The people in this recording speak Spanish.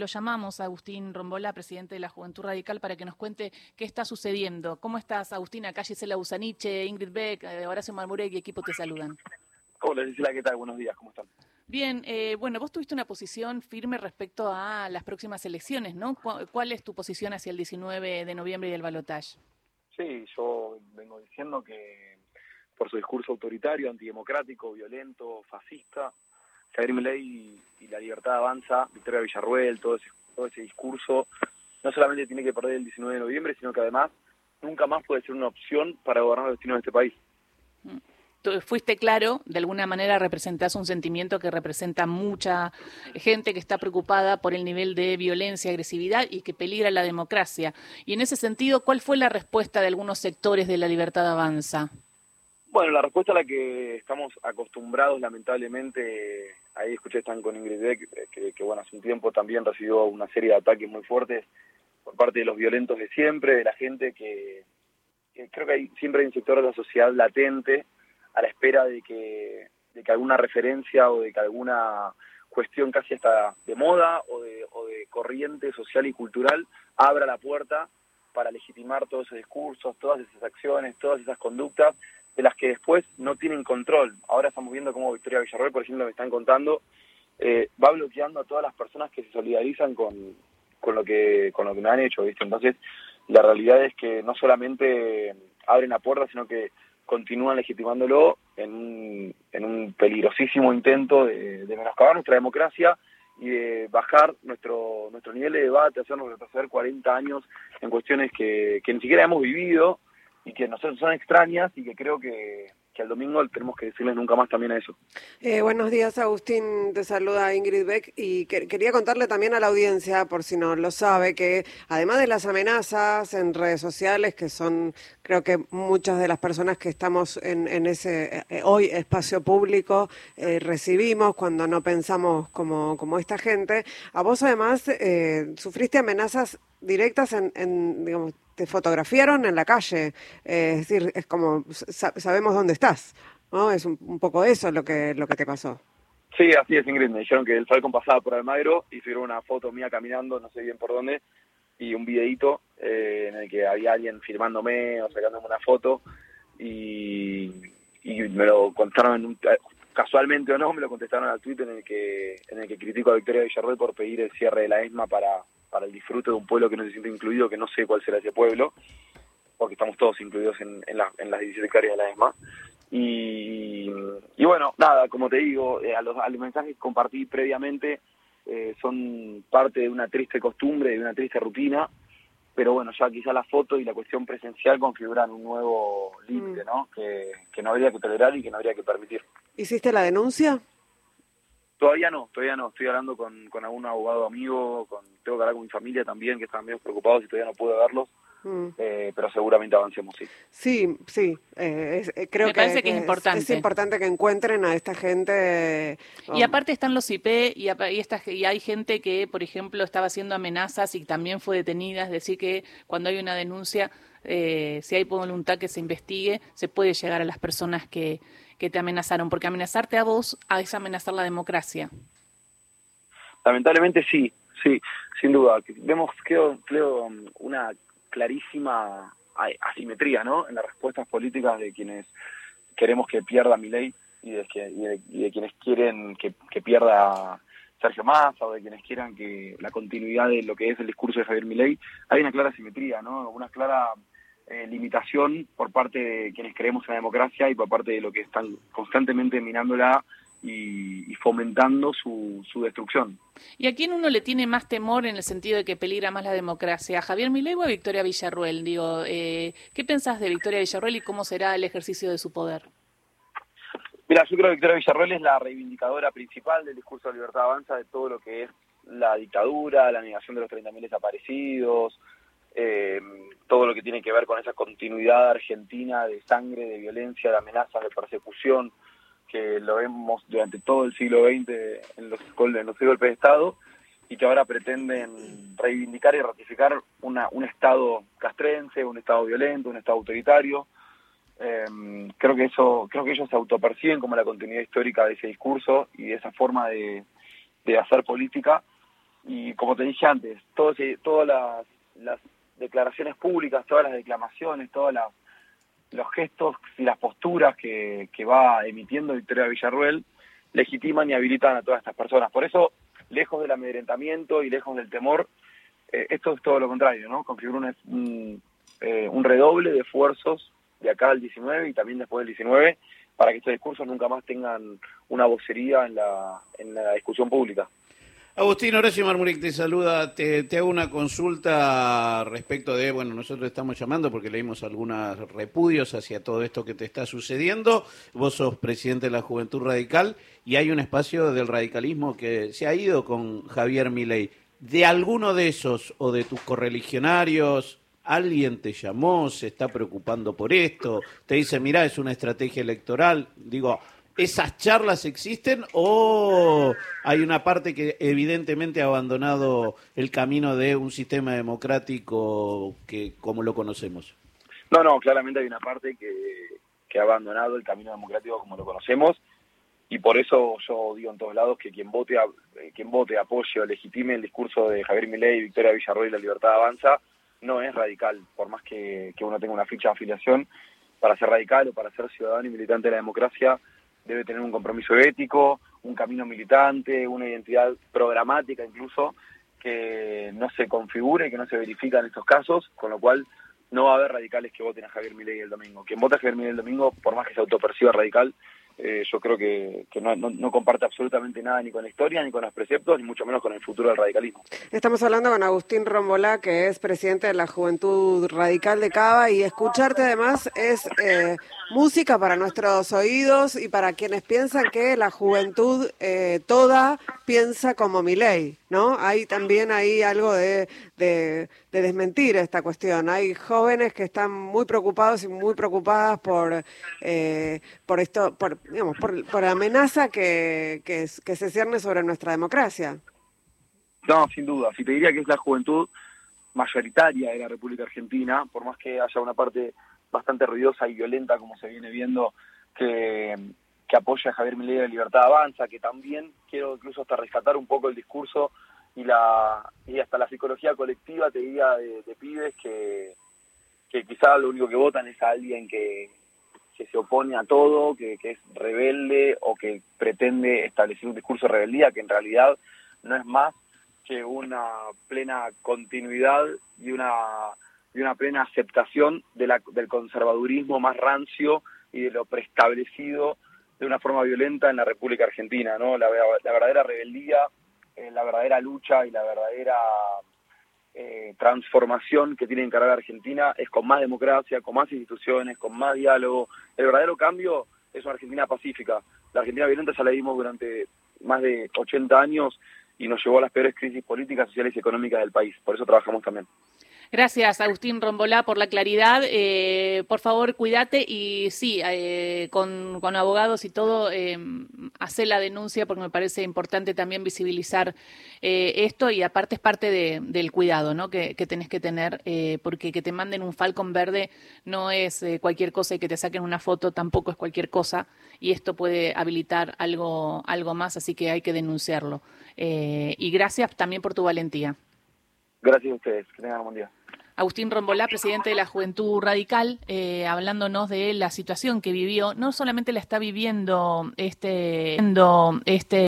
Lo llamamos a Agustín Rombola, presidente de la Juventud Radical, para que nos cuente qué está sucediendo. ¿Cómo estás, Agustín? Acá Gisela Usaniche, Ingrid Beck, eh, Horacio Marmurek y equipo te saludan. Hola, Gisela, ¿qué tal? Buenos días, ¿cómo están? Bien, eh, bueno, vos tuviste una posición firme respecto a las próximas elecciones, ¿no? ¿Cuál es tu posición hacia el 19 de noviembre y el balotaje? Sí, yo vengo diciendo que por su discurso autoritario, antidemocrático, violento, fascista, Javier Milei y, la libertad avanza, Victoria Villarruel, todo ese, todo ese discurso, no solamente tiene que perder el 19 de noviembre, sino que además nunca más puede ser una opción para gobernar el destino de este país. Tú fuiste claro, de alguna manera representás un sentimiento que representa mucha gente que está preocupada por el nivel de violencia, agresividad y que peligra la democracia. Y en ese sentido, ¿cuál fue la respuesta de algunos sectores de la libertad avanza? Bueno, la respuesta a la que estamos acostumbrados, lamentablemente, ahí escuché están con Ingrid Beck, que, que, bueno, hace un tiempo también recibió una serie de ataques muy fuertes por parte de los violentos de siempre, de la gente que, creo que hay, siempre hay un sector de la sociedad latente a la espera de que, de que alguna referencia o de que alguna cuestión casi hasta de moda o de, o de corriente social y cultural abra la puerta para legitimar todos esos discursos, todas esas acciones, todas esas conductas de las que después no tienen control. Ahora estamos viendo cómo Victoria Villarroel, por ejemplo, me están contando, eh, va bloqueando a todas las personas que se solidarizan con, con lo que con lo que me han hecho, ¿viste? Entonces, la realidad es que no solamente abren la puerta, sino que continúan legitimándolo en un, en un peligrosísimo intento de, de menoscabar nuestra democracia y de bajar nuestro nuestro nivel de debate, hacernos retroceder 40 años en cuestiones que, que ni siquiera hemos vivido y que nosotros son extrañas y que creo que, que al domingo tenemos que decirles nunca más también a eso. Eh, buenos días, Agustín. Te saluda Ingrid Beck y quería contarle también a la audiencia, por si no lo sabe, que además de las amenazas en redes sociales, que son creo que muchas de las personas que estamos en, en ese eh, hoy espacio público eh, recibimos cuando no pensamos como, como esta gente, a vos además eh, sufriste amenazas directas en, en digamos, te fotografiaron en la calle, eh, es decir, es como sabemos dónde estás, ¿no? Es un, poco eso lo que lo que te pasó. Sí, así es, Ingrid. Me dijeron que el Falcon pasaba por Almagro y subieron una foto mía caminando, no sé bien por dónde, y un videito eh, en el que había alguien filmándome o sacándome una foto y, y me lo contaron en un, casualmente o no, me lo contestaron al Twitter en el que en el que critico a Victoria Villarreal por pedir el cierre de la ESMA para para el disfrute de un pueblo que no se siente incluido, que no sé cuál será ese pueblo, porque estamos todos incluidos en, en, la, en las 17 hectáreas de la ESMA. Y, y bueno, nada, como te digo, eh, a, los, a los mensajes que compartí previamente eh, son parte de una triste costumbre, de una triste rutina, pero bueno, ya quizá la foto y la cuestión presencial configuran un nuevo límite, mm. ¿no? Que, que no habría que tolerar y que no habría que permitir. ¿Hiciste la denuncia? Todavía no, todavía no. Estoy hablando con, con algún abogado amigo, con, tengo que hablar con mi familia también, que están medio preocupados y todavía no puedo verlos. Mm. Eh, pero seguramente avancemos, sí. Sí, sí, eh, eh, creo Me que, parece que, es importante. Es, importante que encuentren a esta gente. Y aparte están los IP y, y, esta, y hay gente que, por ejemplo, estaba haciendo amenazas y también fue detenida, es decir, que cuando hay una denuncia, si hay voluntad que se investigue, se puede llegar a las personas que, que te amenazaron, porque amenazarte a vos es amenazar la democracia. Lamentablemente sí, sí, sin duda. Vemos, creo, creo una clarísima asimetría ¿no? en las respuestas políticas de quienes queremos que pierda mi ley y de, y de, quienes quieren que, que, pierda Sergio Massa o de quienes quieran que la continuidad de lo que es el discurso de Javier Milei, hay una clara asimetría, ¿no? una clara eh, limitación por parte de quienes creemos en la democracia y por parte de lo que están constantemente minándola y, y fomentando su, su, destrucción. ¿Y a quién uno le tiene más temor en el sentido de que peligra más la democracia? ¿A Javier Milei o a Victoria Villarruel? Digo, eh, ¿Qué pensás de Victoria Villarruel y cómo será el ejercicio de su poder? Mira, yo creo que Victoria Villarruel es la reivindicadora principal del discurso de libertad avanza de todo lo que es la dictadura, la negación de los 30.000 desaparecidos, eh, todo lo que tiene que ver con esa continuidad argentina de sangre, de violencia, de amenazas, de persecución, que lo vemos durante todo el siglo XX en los, en golpes de Estado y que ahora pretenden reivindicar y ratificar una, un Estado castrense, un Estado violento, un Estado autoritario. Eh, creo que eso, creo que ellos se autoperciben como la continuidad histórica de ese discurso y de esa forma de, de hacer política y como te dije antes, todos, todas las, declaraciones públicas, todas las declamaciones, todas las los gestos y las posturas que, que va emitiendo Victoria Villarruel legitiman y habilitan a todas estas personas. Por eso, lejos del amedrentamiento y lejos del temor, eh, esto es todo lo contrario, ¿no? Configura un, eh, un redoble de esfuerzos de acá al 19 y también después del 19 para que estos discursos nunca más tengan una vocería en la, en la discusión pública. Agustín Horacio Marmuric te saluda, te, hago una consulta respecto de, bueno, nosotros estamos llamando porque leímos algunos repudios hacia todo esto que te está sucediendo, vos sos presidente de la Juventud Radical y hay un espacio del radicalismo que se ha ido con Javier Milei. ¿De alguno de esos o de tus correligionarios alguien te llamó, se está preocupando por esto, te dice, mira, es una estrategia electoral? Digo, ¿Esas charlas existen o hay una parte que evidentemente ha abandonado el camino de un sistema democrático que como lo conocemos? No, no, claramente hay una parte que, que ha abandonado el camino democrático como lo conocemos y por eso yo digo en todos lados que quien vote, eh, quien vote, apoye o legitime el discurso de Javier Milei, Victoria Villarroel y la libertad avanza, no es radical, por más que, que uno tenga una ficha de afiliación, para ser radical o para ser ciudadano y militante de la democracia, debe tener un compromiso ético, un camino militante, una identidad programática incluso, que no se configure, que no se verifica en estos casos, con lo cual no va a haber radicales que voten a Javier Milei el domingo. Quien vota a Javier Milei el domingo, por más que se autoperciba radical, eh, yo creo que, no, comparte absolutamente nada ni con la historia, ni con los preceptos, ni mucho menos con el futuro del radicalismo. Estamos hablando con Agustín Rombolá, que es presidente de la Juventud Radical de Cava, y escucharte además es eh, música para nuestros oídos y para quienes piensan que la juventud eh, toda piensa como mi ley, ¿no? Hay también ahí algo de, de, desmentir esta cuestión. Hay jóvenes que están muy preocupados y muy preocupadas por, eh, por esto, por, digamos, por, por la amenaza que, que, que se cierne sobre nuestra democracia. No, sin duda. Si te diría que es la juventud mayoritaria de la República Argentina, por más que haya una parte bastante ruidosa y violenta como se viene viendo que, apoya a Javier Milei de Libertad Avanza, que también quiero incluso hasta rescatar un poco el discurso y la y hasta la psicología colectiva te diría de, pibes que, que quizá lo único que votan es a alguien que, que se opone a todo, que, que es rebelde o que pretende establecer un discurso de rebeldía que en realidad no es más que una plena continuidad y una y una plena aceptación de la, del conservadurismo más rancio y de lo preestablecido de una forma violenta en la República Argentina, ¿no? La, verdadera rebeldía, eh, la verdadera lucha y la verdadera eh, transformación que tiene que encarar Argentina es con más democracia, con más instituciones, con más diálogo. El verdadero cambio es una Argentina pacífica. La Argentina violenta ya la vimos durante más de 80 años y nos llevó a las peores crisis políticas, sociales y económicas del país. Por eso trabajamos también. Gracias, Agustín Rombolá, por la claridad. Eh, por favor, cuídate y sí, eh, con, abogados y todo, eh, hace la denuncia porque me parece importante también visibilizar eh, esto y aparte es parte del cuidado ¿no? que, tenés que tener, porque que te manden un Falcon verde no es cualquier cosa y que te saquen una foto tampoco es cualquier cosa y esto puede habilitar algo, algo más, así que hay que denunciarlo. y gracias también por tu valentía. Gracias a ustedes, tengan un buen día. Agustín Rombolá, presidente de la Juventud Radical, eh, hablándonos de la situación que vivió. No solamente la está viviendo este, este